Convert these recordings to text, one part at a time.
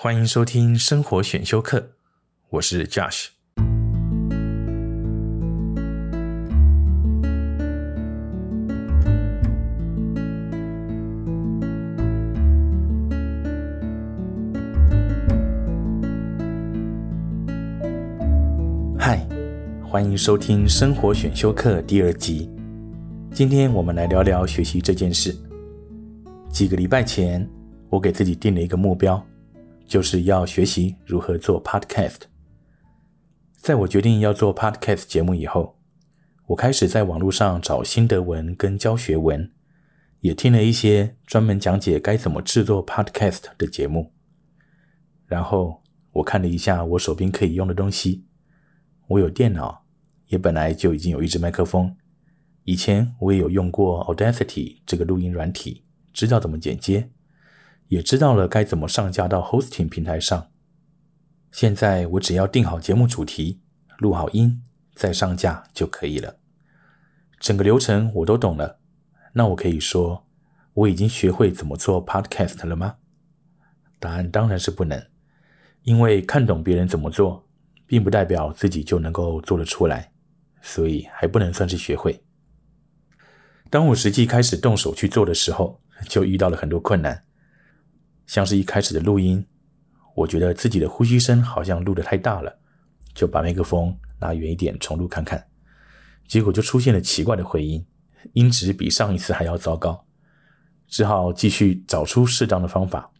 欢迎收听生活选修课，我是 Josh。嗨，欢迎收听生活选修课第二集。今天我们来聊聊学习这件事。几个礼拜前，我给自己定了一个目标，就是要学习如何做 Podcast。在我决定要做 Podcast 节目以后，我开始在网络上找心得文跟教学文，也听了一些专门讲解该怎么制作 Podcast 的节目。然后我看了一下我手边可以用的东西。我有电脑，也本来就已经有一支麦克风。以前我也有用过 Audacity 这个录音软体，知道怎么剪接，也知道了该怎么上架到 Hosting 平台上。现在我只要定好节目主题，录好音，再上架就可以了。整个流程我都懂了。那我可以说我已经学会怎么做 Podcast 了吗？答案当然是不能，因为看懂别人怎么做。并不代表自己就能够做得出来，所以还不能算是学会。当我实际开始动手去做的时候，就遇到了很多困难，像是一开始的录音，我觉得自己的呼吸声好像录得太大了，就把麦克风拿远一点重录看看，结果就出现了奇怪的回音，音质比上一次还要糟糕，只好继续找出适当的方法。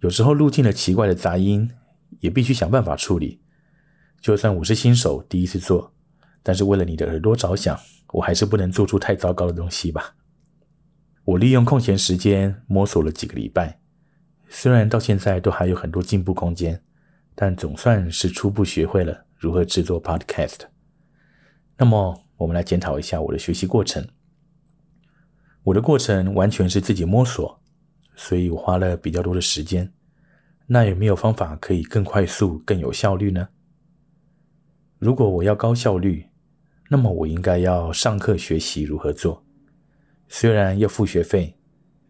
有时候录进了奇怪的杂音，也必须想办法处理。就算我是新手，第一次做，但是为了你的耳朵着想，我还是不能做出太糟糕的东西吧。我利用空闲时间摸索了几个礼拜，虽然到现在都还有很多进步空间，但总算是初步学会了如何制作 Podcast。那么，我们来检讨一下我的学习过程。我的过程完全是自己摸索，所以我花了比较多的时间。那有没有方法可以更快速、更有效率呢？如果我要高效率，那么我应该要上课学习如何做。虽然要付学费，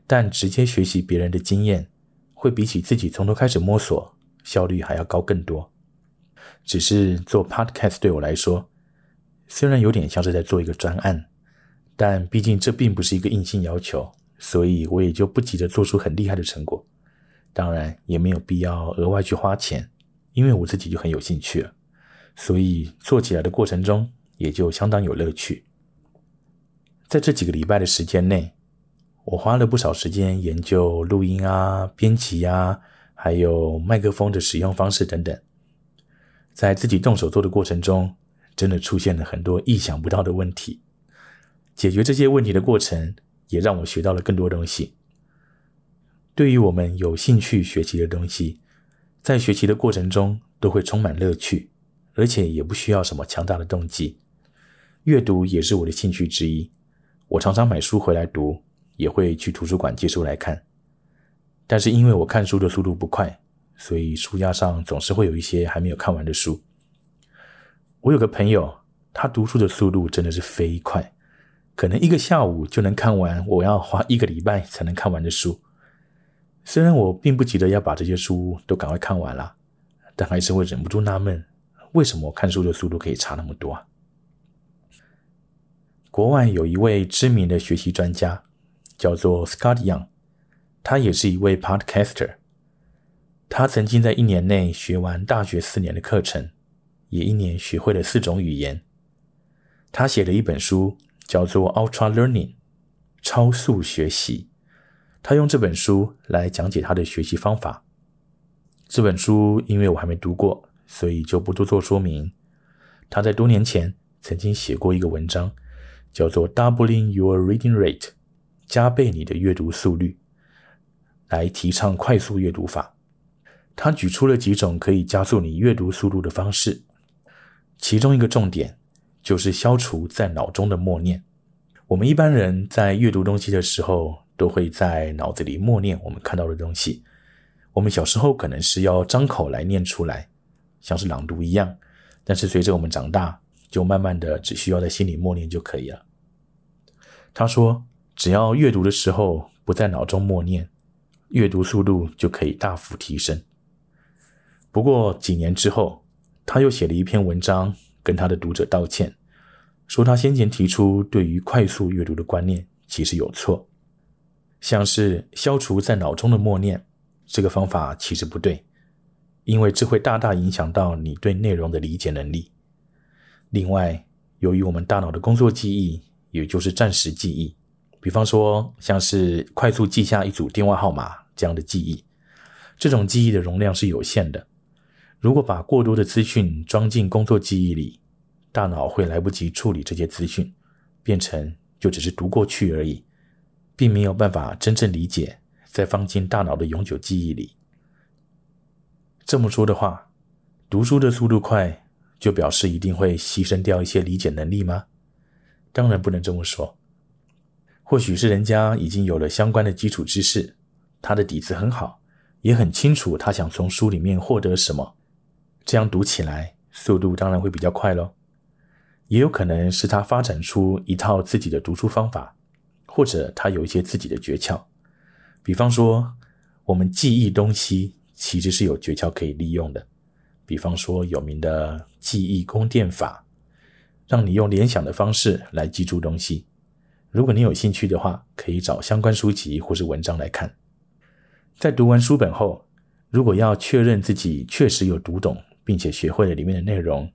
但直接学习别人的经验，会比起自己从头开始摸索，效率还要高更多。只是做 Podcast 对我来说，虽然有点像是在做一个专案，但毕竟这并不是一个硬性要求，所以我也就不急着做出很厉害的成果。当然，也没有必要额外去花钱，因为我自己就很有兴趣。所以做起来的过程中也就相当有乐趣。在这几个礼拜的时间内，我花了不少时间研究录音啊、编辑啊，还有麦克风的使用方式等等。在自己动手做的过程中，真的出现了很多意想不到的问题。解决这些问题的过程，也让我学到了更多东西。对于我们有兴趣学习的东西，在学习的过程中都会充满乐趣。而且也不需要什么强大的动机，阅读也是我的兴趣之一。我常常买书回来读，也会去图书馆借书来看。但是因为我看书的速度不快，所以书架上总是会有一些还没有看完的书。我有个朋友，他读书的速度真的是飞快，可能一个下午就能看完我要花一个礼拜才能看完的书。虽然我并不急着要把这些书都赶快看完了，但还是会忍不住纳闷。为什么看书的速度可以差那么多啊？国外有一位知名的学习专家，叫做 Scott Young，他也是一位 Podcaster。他曾经在一年内学完大学四年的课程，也一年学会了四种语言。他写了一本书，叫做《Ultra Learning》，超速学习。他用这本书来讲解他的学习方法。这本书因为我还没读过。所以就不多做说明。他在多年前曾经写过一个文章，叫做 “Doubling Your Reading Rate”，加倍你的阅读速率，来提倡快速阅读法。他举出了几种可以加速你阅读速度的方式，其中一个重点就是消除在脑中的默念。我们一般人在阅读东西的时候，都会在脑子里默念我们看到的东西。我们小时候可能是要张口来念出来。像是朗读一样，但是随着我们长大，就慢慢的只需要在心里默念就可以了。他说，只要阅读的时候不在脑中默念，阅读速度就可以大幅提升。不过几年之后，他又写了一篇文章，跟他的读者道歉，说他先前提出对于快速阅读的观念其实有错，像是消除在脑中的默念，这个方法其实不对，因为这会大大影响到你对内容的理解能力。另外，由于我们大脑的工作记忆，也就是暂时记忆，比方说像是快速记下一组电话号码这样的记忆，这种记忆的容量是有限的。如果把过多的资讯装进工作记忆里，大脑会来不及处理这些资讯，变成就只是读过去而已，并没有办法真正理解，再放进大脑的永久记忆里。这么说的话，读书的速度快。就表示一定会牺牲掉一些理解能力吗？当然不能这么说。或许是人家已经有了相关的基础知识，他的底子很好，也很清楚他想从书里面获得什么，这样读起来速度当然会比较快喽。也有可能是他发展出一套自己的读书方法，或者他有一些自己的诀窍。比方说，我们记忆东西其实是有诀窍可以利用的。比方说，有名的记忆宫殿法，让你用联想的方式来记住东西。如果你有兴趣的话，可以找相关书籍或是文章来看。在读完书本后，如果要确认自己确实有读懂并且学会了里面的内容，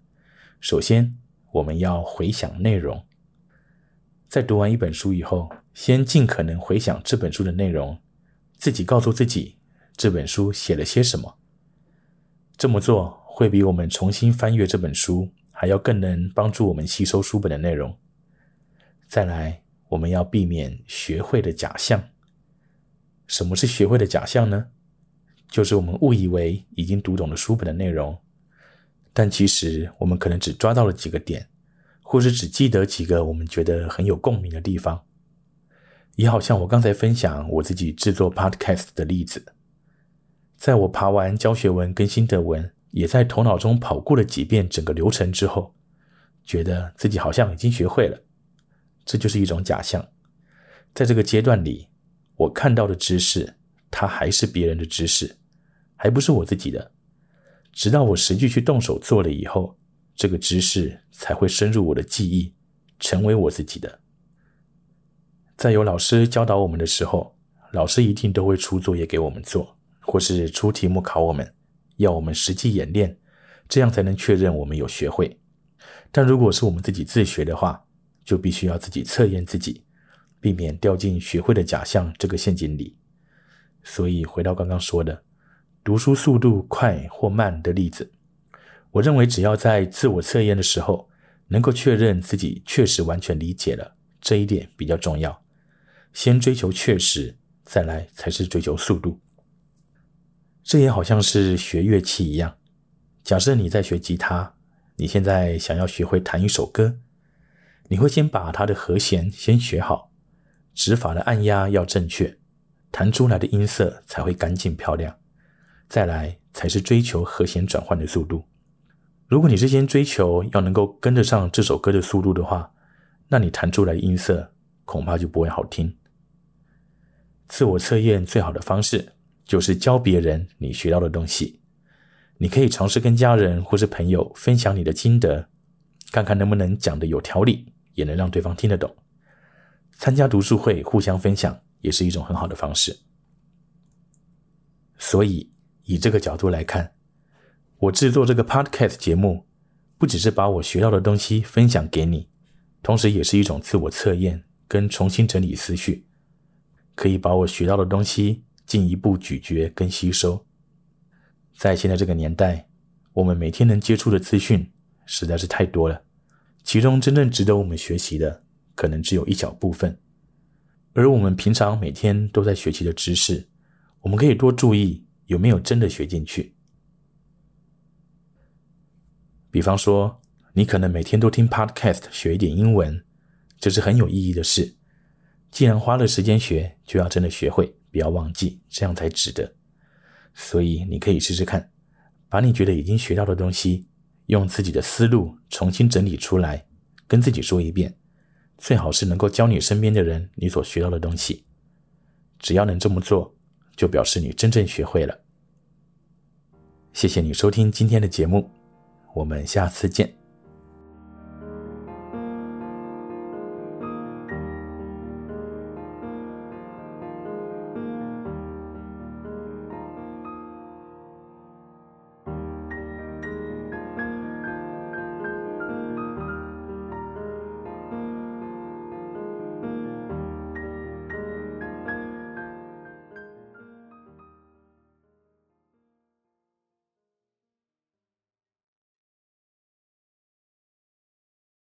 首先我们要回想内容。在读完一本书以后，先尽可能回想这本书的内容，自己告诉自己这本书写了些什么。这么做。会比我们重新翻阅这本书还要更能帮助我们吸收书本的内容。再来，我们要避免学会的假象。什么是学会的假象呢？就是我们误以为已经读懂了书本的内容，但其实我们可能只抓到了几个点，或是只记得几个我们觉得很有共鸣的地方。也好像我刚才分享我自己制作 Podcast 的例子，在我爬完教学文跟心得文。也在头脑中跑过了几遍整个流程之后，觉得自己好像已经学会了，这就是一种假象。在这个阶段里，我看到的知识，它还是别人的知识，还不是我自己的。直到我实际去动手做了以后，这个知识才会深入我的记忆，成为我自己的。在有老师教导我们的时候，老师一定都会出作业给我们做，或是出题目考我们。要我们实际演练，这样才能确认我们有学会。但如果是我们自己自学的话，就必须要自己测验自己，避免掉进学会的假象这个陷阱里。所以回到刚刚说的读书速度快或慢的例子，我认为只要在自我测验的时候能够确认自己确实完全理解了，这一点比较重要。先追求确实，再来才是追求速度。这也好像是学乐器一样。假设你在学吉他，你现在想要学会弹一首歌，你会先把它的和弦先学好，指法的按压要正确，弹出来的音色才会干净漂亮。再来才是追求和弦转换的速度。如果你是先追求要能够跟得上这首歌的速度的话，那你弹出来的音色恐怕就不会好听。自我测验最好的方式。就是教别人你学到的东西，你可以尝试跟家人或是朋友分享你的心得，看看能不能讲的有条理，也能让对方听得懂。参加读书会互相分享也是一种很好的方式。所以以这个角度来看，我制作这个 podcast 节目，不只是把我学到的东西分享给你，同时也是一种自我测验跟重新整理思绪，可以把我学到的东西。进一步咀嚼跟吸收，在现在这个年代，我们每天能接触的资讯实在是太多了，其中真正值得我们学习的，可能只有一小部分。而我们平常每天都在学习的知识，我们可以多注意有没有真的学进去。比方说，你可能每天都听 Podcast 学一点英文，这是很有意义的事。既然花了时间学，就要真的学会。不要忘记，这样才值得。所以你可以试试看，把你觉得已经学到的东西，用自己的思路重新整理出来，跟自己说一遍。最好是能够教你身边的人你所学到的东西。只要能这么做，就表示你真正学会了。谢谢你收听今天的节目，我们下次见。